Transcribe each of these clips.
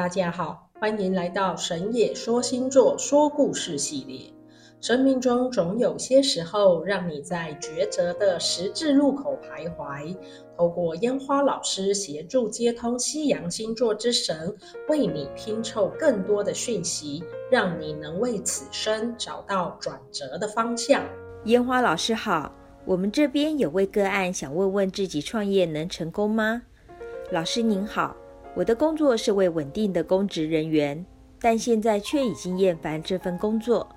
大家好，欢迎来到神野说星座说故事系列。生命中总有些时候，让你在抉择的十字路口徘徊。透过烟花老师协助接通西洋星座之神，为你拼凑更多的讯息，让你能为此生找到转折的方向。烟花老师好，我们这边有位个案想问问自己创业能成功吗？老师您好。我的工作是位稳定的公职人员，但现在却已经厌烦这份工作。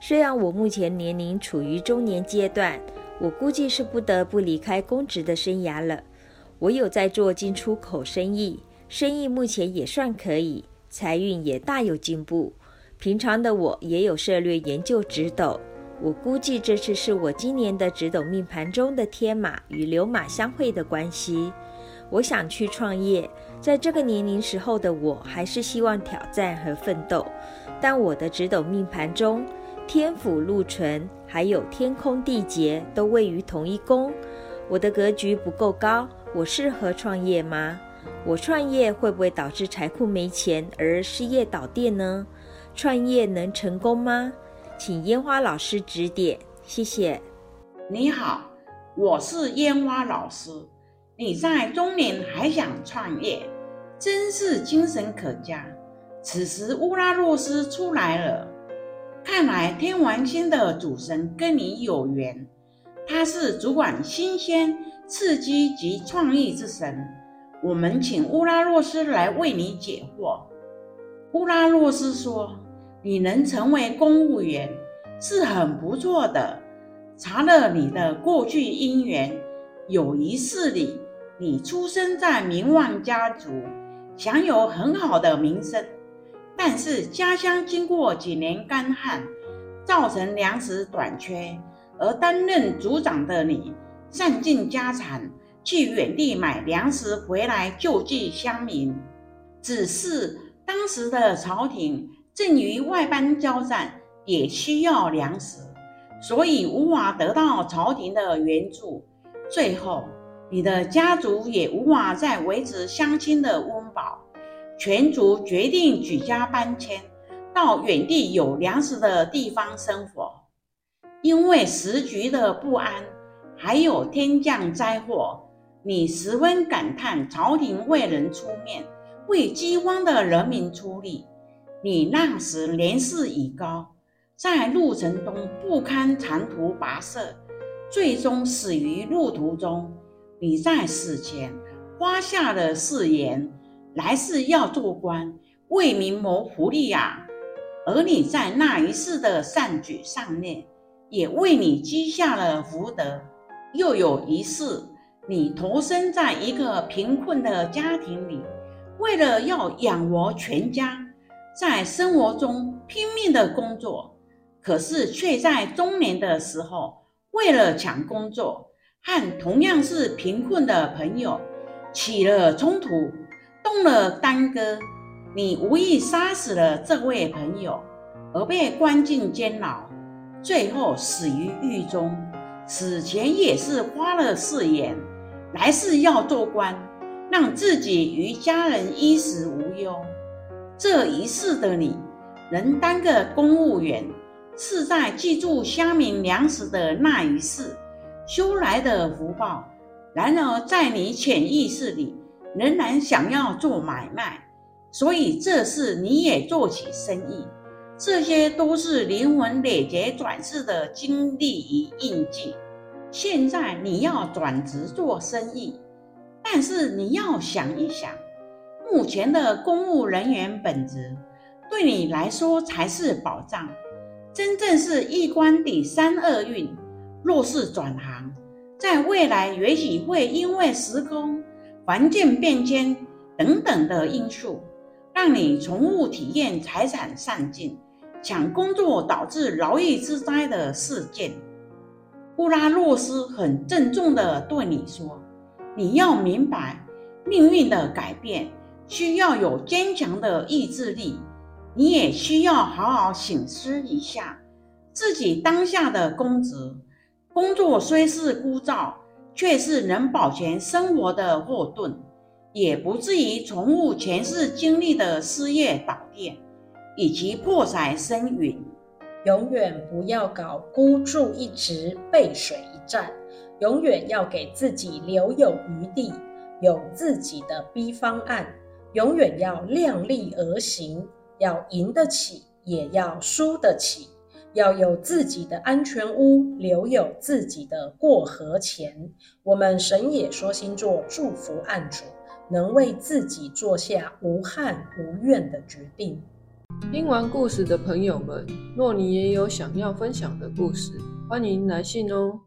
虽然我目前年龄处于中年阶段，我估计是不得不离开公职的生涯了。我有在做进出口生意，生意目前也算可以，财运也大有进步。平常的我也有涉猎研究直斗，我估计这次是我今年的直斗命盘中的天马与流马相会的关系。我想去创业，在这个年龄时候的我，还是希望挑战和奋斗。但我的直斗命盘中，天府禄存还有天空地劫都位于同一宫，我的格局不够高，我适合创业吗？我创业会不会导致财库没钱而失业倒店呢？创业能成功吗？请烟花老师指点，谢谢。你好，我是烟花老师。你在中年还想创业，真是精神可嘉。此时乌拉诺斯出来了，看来天王星的主神跟你有缘。他是主管新鲜、刺激及创意之神。我们请乌拉诺斯来为你解惑。乌拉诺斯说：“你能成为公务员是很不错的。查了你的过去姻缘，有一世你。”你出生在名望家族，享有很好的名声，但是家乡经过几年干旱，造成粮食短缺，而担任族长的你，散尽家产去远地买粮食回来救济乡民。只是当时的朝廷正与外邦交战，也需要粮食，所以无法得到朝廷的援助，最后。你的家族也无法再维持乡亲的温饱，全族决定举家搬迁到远地有粮食的地方生活。因为时局的不安，还有天降灾祸，你十分感叹朝廷未能出面为饥荒的人民出力。你那时年事已高，在路程中不堪长途跋涉，最终死于路途中。你在死前发下了誓言，来世要做官，为民谋福利啊！而你在那一世的善举上面，也为你积下了福德。又有一世，你投身在一个贫困的家庭里，为了要养活全家，在生活中拼命的工作，可是却在中年的时候，为了抢工作。和同样是贫困的朋友起了冲突，动了干戈，你无意杀死了这位朋友，而被关进监牢，最后死于狱中。死前也是发了誓言，来世要做官，让自己与家人衣食无忧。这一世的你，能当个公务员，是在记住乡民粮食的那一世。修来的福报，然而在你潜意识里仍然想要做买卖，所以这事你也做起生意，这些都是灵魂累劫转世的经历与印记。现在你要转职做生意，但是你要想一想，目前的公务人员本职对你来说才是保障，真正是一官抵三厄运。若是转行，在未来也许会因为时空、环境变迁等等的因素，让你重复体验财产散尽、抢工作导致劳役之灾的事件。乌拉诺斯很郑重地对你说：“你要明白，命运的改变需要有坚强的意志力，你也需要好好省思一下自己当下的公职。”工作虽是枯燥，却是能保全生活的后盾。也不至于重复前世经历的失业倒店以及破财生云。永远不要搞孤注一掷、背水一战，永远要给自己留有余地，有自己的 B 方案。永远要量力而行，要赢得起，也要输得起。要有自己的安全屋，留有自己的过河钱。我们神也说星座祝福案主能为自己做下无憾无怨的决定。听完故事的朋友们，若你也有想要分享的故事，欢迎来信哦。